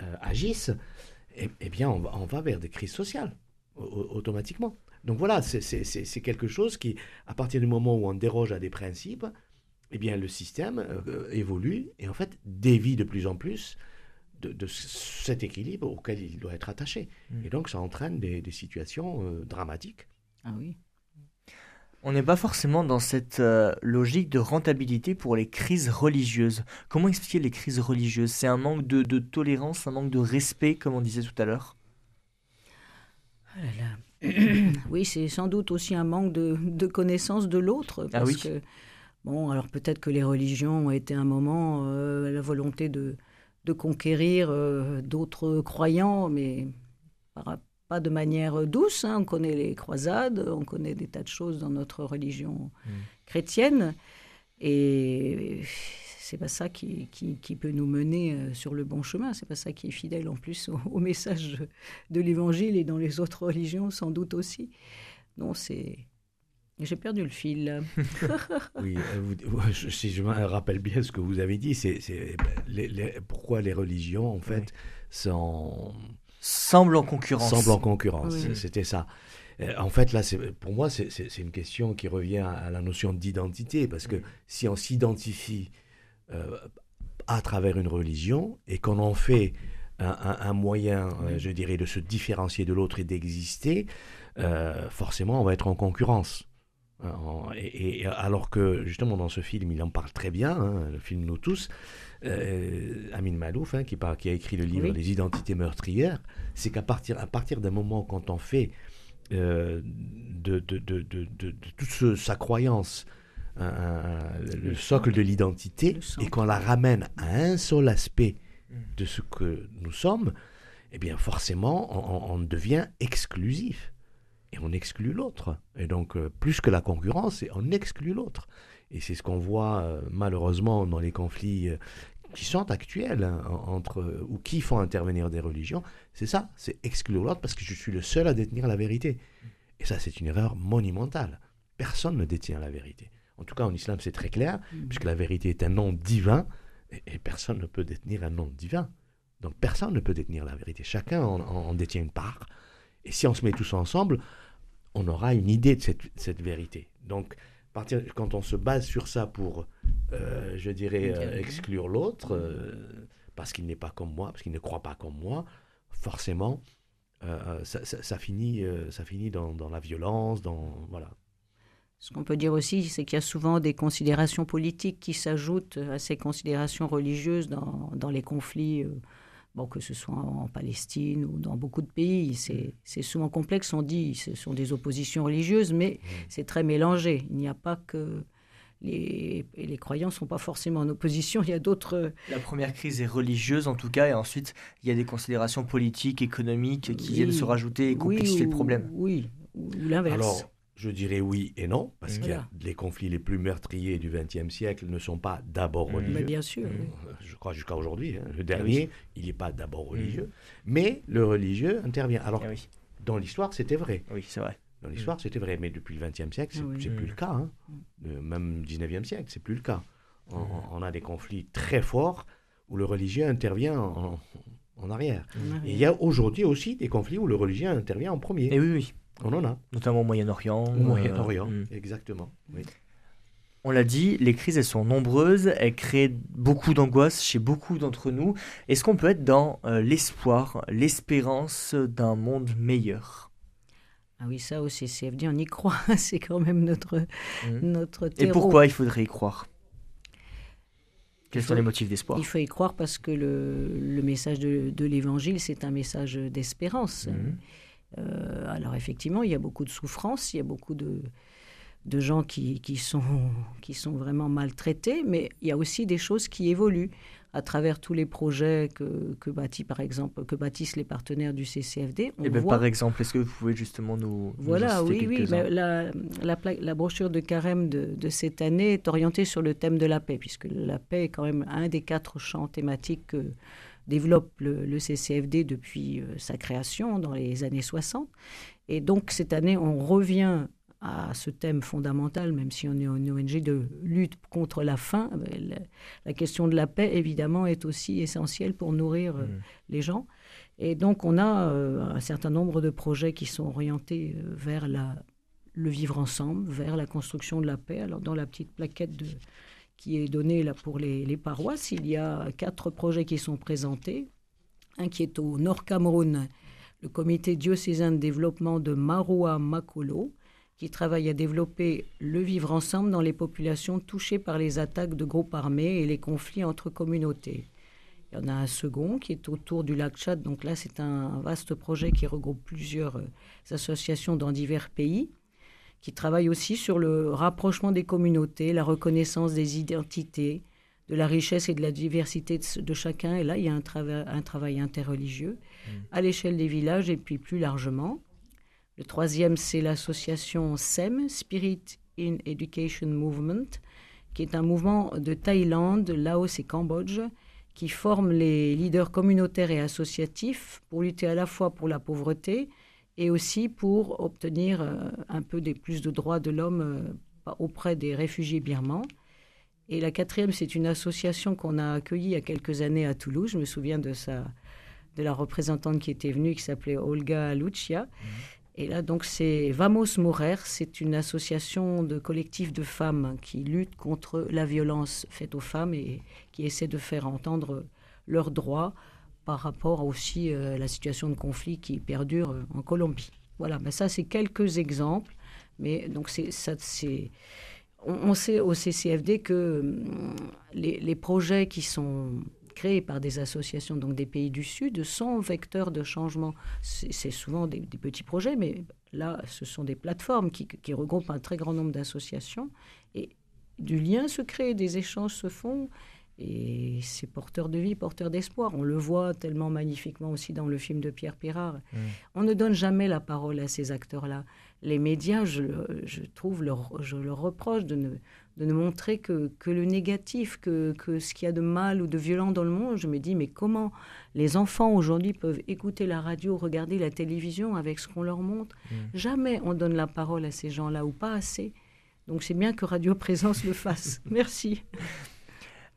euh, agisse, eh, eh bien, on va, on va vers des crises sociales, au- au- automatiquement. Donc voilà, c'est- quelque chose qui, à partir du moment où on déroge à des principes, eh bien, le système euh, évolue et en fait dévie de plus en plus de, de cet équilibre auquel il doit être attaché. Mm. Et donc, ça entraîne des, des situations euh, dramatiques. Ah oui. On n'est pas forcément dans cette euh, logique de rentabilité pour les crises religieuses. Comment expliquer les crises religieuses? C'est un manque de, de tolérance, un manque de respect, comme on disait tout à l'heure? Ah là là. [CLEARS THROAT] oui, c'est sans doute aussi un manque de, de connaissance de l'autre. Ah Parce oui. que, bon, alors peut-être que les religions ont été un moment euh, la volonté de, de conquérir euh, d'autres croyants, mais par- pas de manière douce. hein. On connaît les croisades, on connaît des tas de choses dans notre religion Mm. chrétienne. Et c'est pas ça qui, qui, qui peut nous mener euh, sur le bon chemin. C'est pas ça qui est fidèle en plus [LAUGHS] au, au message de, l'évangile et dans les autres religions sans doute aussi. Non, c'est. J'ai perdu le fil. [LAUGHS] Oui, euh, vous- je- si je me rappelle bien ce que vous avez dit, c'est ben, pourquoi les religions, en fait, sont, Semble en concurrence. semblent en concurrence. Oui. C'était ça. Euh, En fait, là, pour moi, c'est- une question qui revient à la notion d'identité, parce que si on s'identifie euh, à travers une religion et qu'on en fait un, un- un moyen, euh, je dirais, de se différencier de l'autre et d'exister, euh, forcément, on va être en concurrence. En- Et, et alors que, justement, dans ce film, il en parle très bien, hein, le film Nous tous, euh, Amin Malouf, hein, qui, par- qui a écrit le livre Oui. Les identités meurtrières, c'est qu'à partir, à partir d'un moment, quand on fait euh, de, de, de, de, de- de toute ce- sa croyance, un- un- le, Le socle de l'identité, et qu'on la ramène à un seul aspect Mm. de ce que nous sommes, eh bien forcément, on, devient exclusif. Et on exclut l'autre. Et donc, euh, plus que la concurrence, on exclut l'autre. Et c'est ce qu'on voit euh, malheureusement dans les conflits euh, qui sont actuels hein, en- entre euh, ou qui font intervenir des religions. C'est ça, c'est exclure l'autre parce que je suis le seul à détenir la vérité. Et ça, c'est une erreur monumentale. Personne ne détient la vérité. En tout cas, en islam, c'est très clair, Mm. puisque la vérité est un nom divin, et, et personne ne peut détenir un nom divin. Donc personne ne peut détenir la vérité. Chacun en, en- en détient une part. Et si on se met tous ensemble, on aura une idée de cette, cette vérité. Donc, partir, quand on se base sur ça pour, euh, je dirais, euh, exclure l'autre, euh, parce qu'il n'est pas comme moi, parce qu'il ne croit pas comme moi, forcément, ça, ça- ça finit, ça finit dans, dans la violence, dans voilà. Ce qu'on peut dire aussi, c'est qu'il y a souvent des considérations politiques qui s'ajoutent à ces considérations religieuses dans, dans les conflits, bon, que ce soit en Palestine ou dans beaucoup de pays. C'est c'est souvent complexe, on dit, ce sont des oppositions religieuses, mais c'est très mélangé. Il n'y a pas que... Les, les croyants ne sont pas forcément en opposition, il y a d'autres... La première crise est religieuse en tout cas, et ensuite il y a des considérations politiques, économiques qui Oui. viennent se rajouter et complexifier oui, le problème. Oui, ou ou l'inverse. Alors, je dirais oui et non, parce que les conflits les plus meurtriers du XXe siècle ne sont pas d'abord. Mais religieux. bien sûr. Oui. Euh, Je crois jusqu'à aujourd'hui. hein. Le dernier, il n'est pas d'abord religieux, mais le religieux intervient. Alors, Eh oui, dans l'histoire, c'était vrai. oui c'est vrai. Dans l'histoire, c'était vrai, mais depuis le XXe siècle, c'est Ah oui. c'est plus Mm. le cas. hein. Euh, même 19e siècle, c'est plus le cas. On, on a des conflits très forts où le religieux intervient en, en arrière. Et il y a aujourd'hui aussi des conflits où le religieux intervient en premier. Et oui, oui, On en a. notamment au Moyen-Orient. Au Moyen-Orient, euh, mm. exactement. Oui. On l'a dit, les crises, elles sont nombreuses, elles créent beaucoup d'angoisse chez beaucoup d'entre nous. Est-ce qu'on peut être dans euh, l'espoir, l'espérance d'un monde meilleur? Ah oui, ça au CCFD, on y croit. [LAUGHS] C'est quand même notre, Mhm. notre Et pourquoi il faudrait y croire? Quels sont les motifs d'espoir? Il faut y croire parce que le, le message de, de l'Évangile, c'est un message d'espérance. Mhm. Euh, alors effectivement, il y a beaucoup de souffrances, il y a beaucoup de, de gens qui, qui, sont, qui sont vraiment maltraités, mais il y a aussi des choses qui évoluent à travers tous les projets que, que, bâtit, par exemple, que bâtissent les partenaires du CCFD. On Et ben, voit- par exemple, est-ce que vous pouvez justement nous, Voilà, oui, oui. mais la, la, brochure de Carême de, de cette année est orientée sur le thème de la paix, puisque la paix est quand même un des quatre champs thématiques que développe le, le CCFD depuis euh, sa création dans les années 60. Et donc cette année, on revient à ce thème fondamental, même si on est une ONG de lutte contre la faim. Ben, La, question de la paix, évidemment, est aussi essentielle pour nourrir euh, Mhm. les gens. Et donc, on a euh, un certain nombre de projets qui sont orientés euh, vers la, le vivre ensemble, vers la construction de la paix. Alors, dans la petite plaquette de, qui est donnée là pour les, les paroisses, il y a quatre projets qui sont présentés. Un qui est au Nord Cameroun, le comité diocésain de développement de Maroua Makolo, qui travaille à développer le vivre ensemble dans les populations touchées par les attaques de groupes armés et les conflits entre communautés. Il y en a un second qui est autour du lac Tchad. Donc là, c'est un vaste projet qui regroupe plusieurs euh, associations dans divers pays, qui travaillent aussi sur le rapprochement des communautés, la reconnaissance des identités, de la richesse et de la diversité de, de chacun. Et là, il y a un, trava- un travail interreligieux à l'échelle des villages et puis plus largement. Le troisième, c'est l'association SEM, Spirit in Education Movement, qui est un mouvement de Thaïlande, Laos et Cambodge, qui forme les leaders communautaires et associatifs pour lutter à la fois pour la pauvreté et aussi pour obtenir euh, un peu des, plus de droits de l'homme euh, auprès des réfugiés birmans. Et la quatrième, c'est une association qu'on a accueillie il y a quelques années à Toulouse. Je me souviens de, sa, de la représentante qui était venue, qui s'appelait Olga Lucia. Et là, donc, c'est Vamos Morer. C'est une association de collectifs de femmes qui luttent contre la violence faite aux femmes et qui essaie de faire entendre leurs droits par rapport aussi euh, à la situation de conflit qui perdure euh, en Colombie. Voilà, ben ça c'est quelques exemples, mais donc c'est ça c'est on, sait au CCFD que hum, les, les projets qui sont créés par des associations donc des pays du Sud sont vecteurs de changement. C'est souvent des, des petits projets, mais là ce sont des plateformes qui, qui regroupent un très grand nombre d'associations et du lien se crée, des échanges se font. Et c'est porteur de vie, porteur d'espoir. On le voit tellement magnifiquement aussi dans le film de Pierre Pirard. Mm. On ne donne jamais la parole à ces acteurs-là. Les médias, je, je trouve, leur, je leur reproche de ne, de ne montrer que, que le négatif, que, que ce qu'il y a de mal ou de violent dans le monde. Je me dis, mais comment les enfants aujourd'hui peuvent écouter la radio, regarder la télévision avec ce qu'on leur montre? Mm. Jamais on donne la parole à ces gens-là, ou pas assez. Donc c'est bien que Radio Présence le fasse. [LAUGHS] Merci.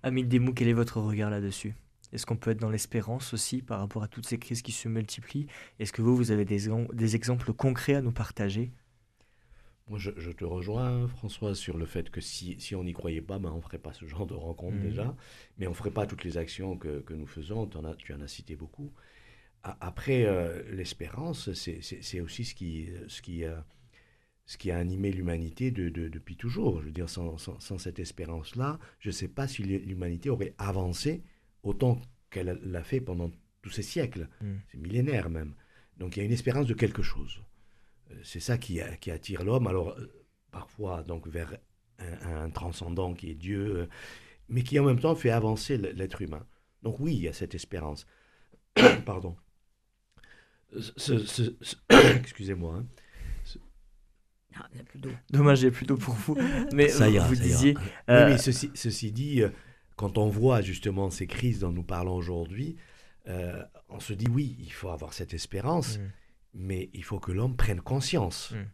Hamid Demou, quel est votre regard là-dessus? Est-ce qu'on peut être dans l'espérance aussi par rapport à toutes ces crises qui se multiplient? Est-ce que vous, vous avez des, des exemples concrets à nous partager? Moi, je, je, te rejoins, François, sur le fait que si, si on n'y croyait pas, ben, on ne ferait pas ce genre de rencontre Mhm. déjà, mais on ne ferait pas toutes les actions que, que nous faisons, en as, tu en as cité beaucoup. A- Après, euh, l'espérance, c'est aussi ce qui, ce, qui, euh, ce qui a animé l'humanité de- de- depuis toujours. Je veux dire, sans, sans- sans cette espérance-là, je ne sais pas si l'humanité aurait avancé autant qu'elle l'a fait pendant tous ces siècles, Mm. ces millénaires même. Donc il y a une espérance de quelque chose. Euh, C'est ça qui, attire l'homme, alors euh, parfois donc vers un, un transcendant qui est Dieu, euh, mais qui en même temps fait avancer l'être humain. Donc oui, il y a cette espérance. [COUGHS] Pardon. Ce- ce- ce- [COUGHS] Excusez-moi. hein. Ah, il n'y a plus d'eau. Dommage, j'ai plus d'eau pour vous. [LAUGHS] Mais Ça vous, ira, vous ça ira. disiez. Oui, euh, mais ceci, ceci dit, euh, quand on voit justement ces crises dont nous parlons aujourd'hui, euh, on se dit oui, il faut avoir cette espérance, Mm. mais il faut que l'homme prenne conscience. Mm.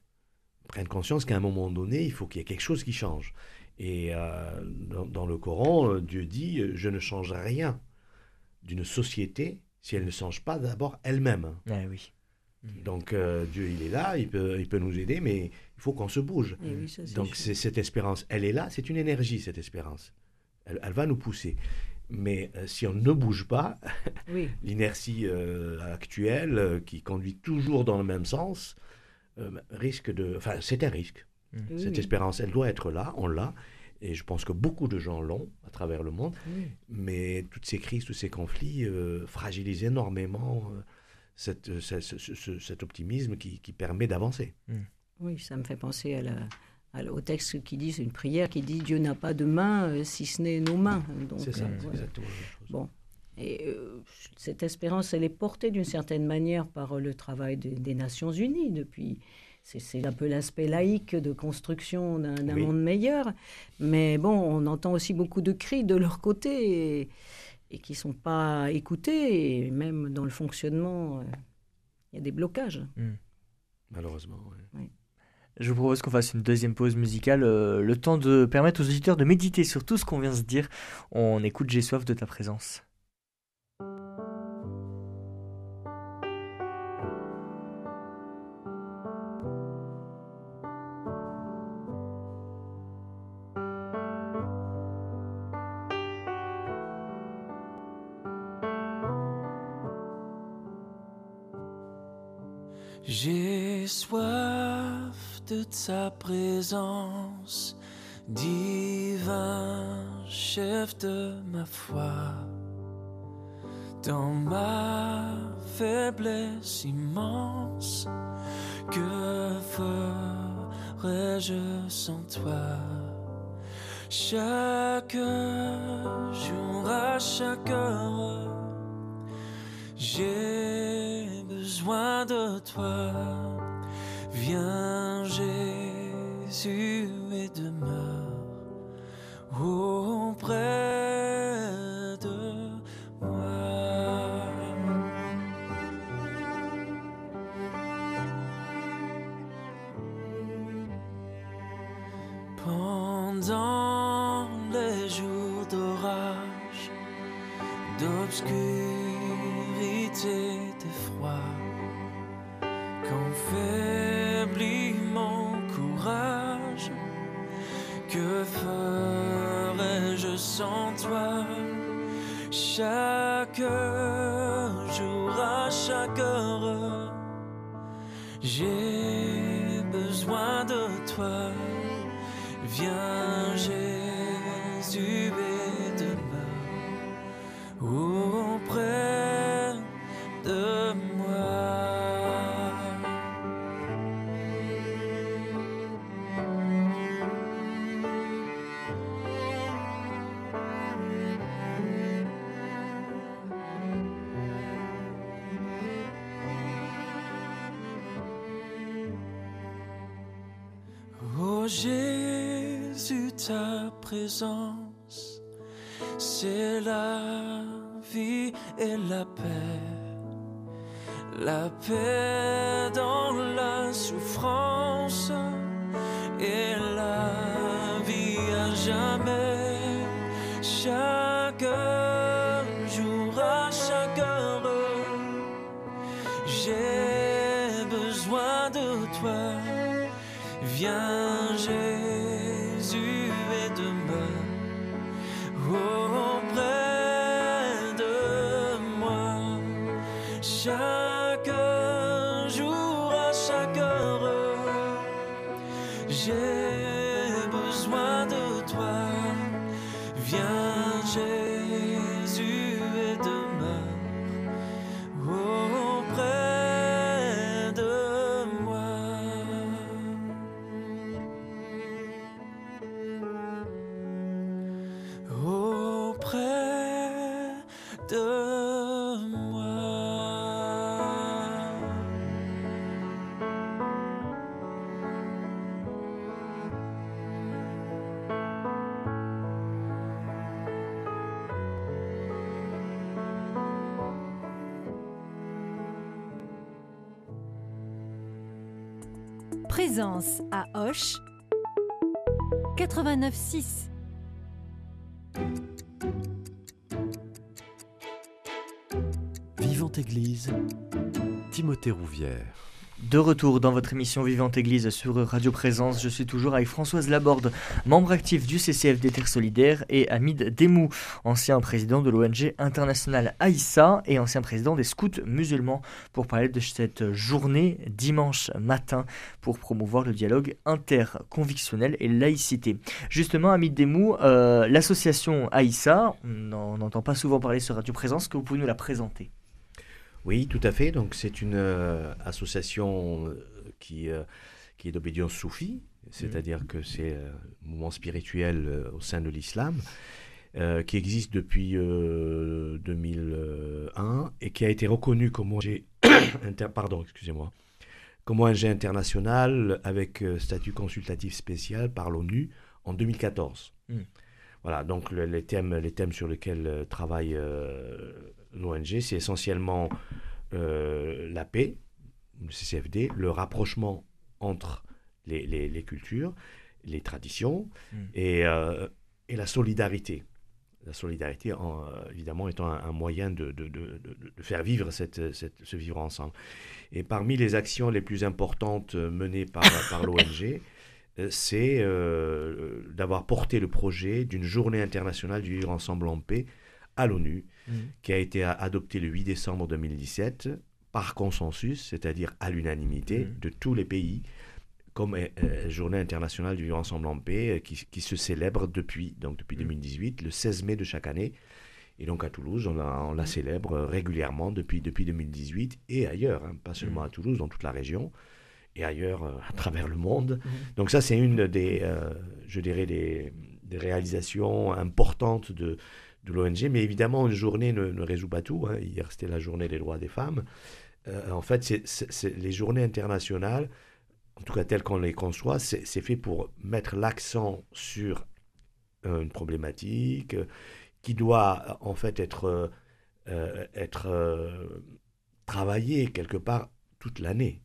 Prenne conscience qu'à un moment donné, il faut qu'il y ait quelque chose qui change. Et euh, dans, dans le Coran, Dieu dit Je ne change rien d'une société si elle ne change pas d'abord elle-même. ah oui. Donc euh, Dieu, il est là, il peut, il peut nous aider, mais il faut qu'on se bouge. Eh oui, ça, c'est Donc cette espérance, elle est là, c'est une énergie cette espérance. Elle, elle va nous pousser. Mais euh, si on ne bouge pas, [LAUGHS] Oui, l'inertie euh, actuelle, euh, qui conduit toujours dans le même sens, euh, risque de... Enfin, c'est un risque. oui, Cette oui. espérance, elle doit être là, on l'a. Et je pense que beaucoup de gens l'ont à travers le monde. Oui. Mais toutes ces crises, tous ces conflits euh, fragilisent énormément euh, cette, euh, ce- ce- ce- cet optimisme qui, qui permet d'avancer. Oui, ça me fait penser à la, à la- au texte qui dit, c'est une prière qui dit Dieu n'a pas de main euh, si ce n'est nos mains. Donc, C'est ça, euh, voilà. exactement la même chose. Bon. Et euh, cette espérance, elle est portée d'une certaine manière par le travail des- des Nations Unies depuis. C'est, un peu l'aspect laïque de construction d'un, d'un Oui. monde meilleur. Mais bon, on entend aussi beaucoup de cris de leur côté et, et qui ne sont pas écoutés. Et même dans le fonctionnement, euh, il y a des blocages. Malheureusement. ouais. Je vous propose qu'on fasse une deuxième pause musicale, euh, le temps de permettre aux auditeurs de méditer sur tout ce qu'on vient de se dire. On écoute J'ai soif de ta présence. J'ai soif de ta présence, divin chef de ma foi. Dans ma faiblesse immense, que ferais-je sans toi? Chaque jour, à chaque heure, j'ai besoin de toi. Viens Jésus et demeure auprès Chaque jour, à chaque heure, j'ai besoin de toi. Viens Jésus c'est la vie et la paix. La paix Présence à Hoche 89.6. Vivante Église, Timothée Rouvière. De retour dans votre émission Vivante Église sur Radio Présence, je suis toujours avec Françoise Laborde, membre actif du CCF des Terres Solidaires, et Hamid Demou, ancien président de l'ONG internationale Aïssa et ancien président des scouts musulmans, pour parler de cette journée dimanche matin pour promouvoir le dialogue interconvictionnel et laïcité. Justement, Hamid Demou, euh, l'association Aïssa, on n'en entend pas souvent parler sur Radio Présence, que vous pouvez nous la présenter? Oui, tout à fait. Donc, c'est une euh, association euh, qui, euh, qui est d'obédience soufie, c'est-à-dire que c'est un mouvement spirituel au sein de l'islam, qui existe depuis euh, 2001 et qui a été reconnu comme ONG, [COUGHS] inter- pardon, excusez-moi, comme ONG international avec statut consultatif spécial par l'ONU en 2014. Mm. Voilà, donc le- les, thèmes, les thèmes sur lesquels travaille euh, l'ONG, c'est essentiellement euh, la paix, le CCFD, le rapprochement entre les, les- les cultures, les traditions Mm. et, euh, et la solidarité. La solidarité, en, euh, évidemment, étant un, un moyen de, de- de- de- de faire vivre cette, cette- ce vivre ensemble. Et parmi les actions les plus importantes menées par, [COUGHS] par l'ONG, c'est euh, d'avoir porté le projet d'une journée internationale du vivre ensemble en paix à l'ONU, qui a été a- adopté le 8 décembre 2017 par consensus, c'est-à-dire à l'unanimité Mhm. de tous les pays, comme euh, euh, journée internationale du vivre ensemble en paix, euh, qui, qui se célèbre depuis, donc depuis Mhm. 2018, le 16 mai de chaque année. Et donc à Toulouse, on la, on la célèbre régulièrement depuis, depuis 2018 et ailleurs, hein, pas seulement Mhm. à Toulouse, dans toute la région et ailleurs euh, à travers le monde. Mhm. Donc ça, c'est une des, euh, je dirais, des, des réalisations importantes de, de l'ONG. Mais évidemment, une journée ne, ne résout pas tout. hein. Hier, c'était la journée des droits des femmes. Euh, en fait, les journées internationales, en tout cas telles qu'on les conçoit, c'est, fait pour mettre l'accent sur euh, une problématique euh, qui doit en fait être, euh, être euh, travaillée quelque part toute l'année.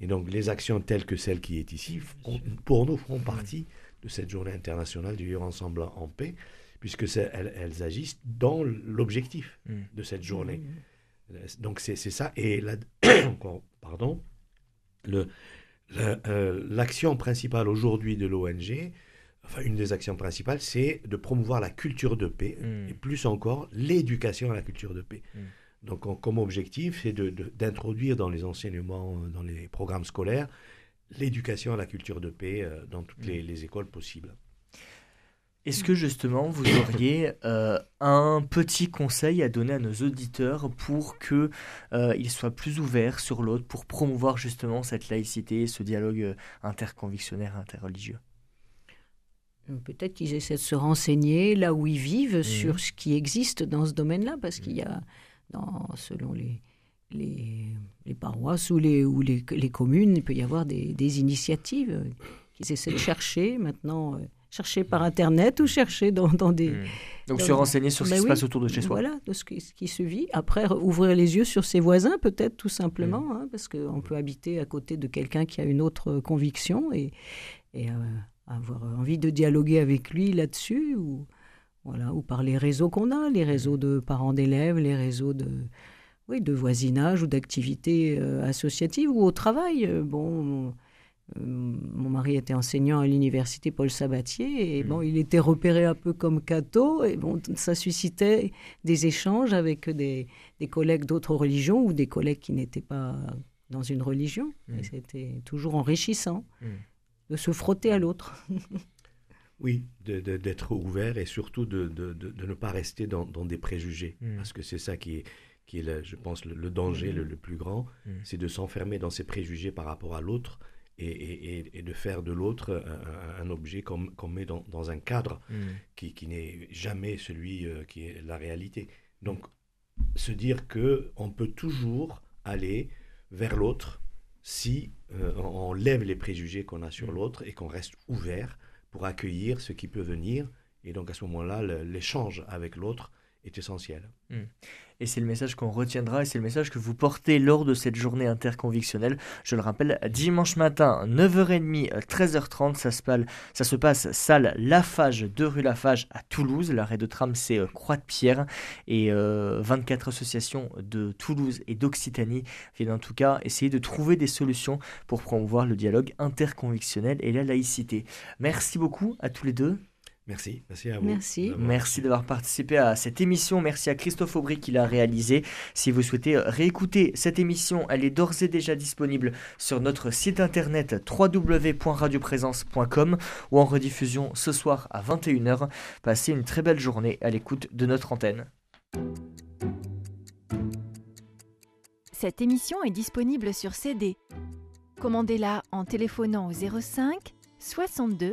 Et donc les actions telles que celle qui est ici, pour nous, font partie de cette journée internationale du vivre ensemble en paix, puisque elles, elles agissent dans l'objectif Mm. de cette journée. Donc c'est ça. Et là, [COUGHS] encore, pardon, le- le, euh, l'action principale aujourd'hui de l'ONG, enfin une des actions principales, c'est de promouvoir la culture de paix, Mm. et plus encore l'éducation à la culture de paix. Donc comme objectif, c'est de- de- d'introduire dans les enseignements, euh, dans les programmes scolaires, l'éducation à la culture de paix euh, dans toutes les, les écoles possibles. Est-ce que justement vous auriez euh, un petit conseil à donner à nos auditeurs pour que euh, ils soient plus ouverts sur l'autre, pour promouvoir justement cette laïcité, ce dialogue euh, interconvictionnaire, interreligieux? Peut-être qu'ils essaient de se renseigner là où ils vivent Mhm. sur ce qui existe dans ce domaine-là, parce qu'il y a, dans, selon les, les, les paroisses ou, les, ou les, les communes, il peut y avoir des, des initiatives qu'ils essaient de chercher maintenant, euh, chercher par Internet ou chercher dans, dans des... Mm. Donc dans- se renseigner sur ce Ben qui se passe autour de chez soi. Voilà, de ce qui, ce qui se vit. Après, ouvrir les yeux sur ses voisins, peut-être tout simplement, hein, parce qu'on peut habiter à côté de quelqu'un qui a une autre conviction et, et euh, avoir envie de dialoguer avec lui là-dessus, ou, voilà, ou par les réseaux qu'on a, les réseaux de parents d'élèves, les réseaux de, oui, de voisinage ou d'activités euh, associatives ou au travail. Euh, Bon, mon, euh, mon mari était enseignant à l'université Paul Sabatier et Mm. bon, il était repéré un peu comme Cato et bon, ça suscitait des échanges avec des, des collègues d'autres religions ou des collègues qui n'étaient pas dans une religion. Mm. Et c'était toujours enrichissant Mm. de se frotter à l'autre. [LAUGHS] Oui, de- de- d'être ouvert et surtout de, de- de- de ne pas rester dans, dans des préjugés. Parce que c'est ça qui est, qui est le- je pense, le, le danger le, le plus grand, c'est de s'enfermer dans ses préjugés par rapport à l'autre et, et- et- et de faire de l'autre un, objet qu'on met dans, dans un cadre Mm. qui, qui n'est jamais celui euh, qui est la réalité. Donc, se dire que on peut toujours aller vers l'autre si euh, on lève les préjugés qu'on a sur Mm. l'autre et qu'on reste ouvert pour accueillir ce qui peut venir. Et donc, à ce moment-là, l'échange avec l'autre est essentiel. Et c'est le message qu'on retiendra et c'est le message que vous portez lors de cette journée interconvictionnelle. Je le rappelle, dimanche matin, 9h30, 13h30, ça se, passe, ça se passe salle Lafage, de rue Lafage à Toulouse. L'arrêt de tram, c'est euh, Croix de Pierre. Et euh, 24 associations de Toulouse et d'Occitanie viennent en tout cas essayer de trouver des solutions pour promouvoir le dialogue interconvictionnel et la laïcité. Merci beaucoup à tous les deux. Merci. Merci à vous. Merci. d'avoir- Merci d'avoir participé à cette émission. Merci à Christophe Aubry qui l'a réalisé. Si vous souhaitez réécouter cette émission, elle est d'ores et déjà disponible sur notre site internet www.radioprésence.com ou en rediffusion ce soir à 21h. Passez une très belle journée à l'écoute de notre antenne. Cette émission est disponible sur CD. Commandez-la en téléphonant au 05 62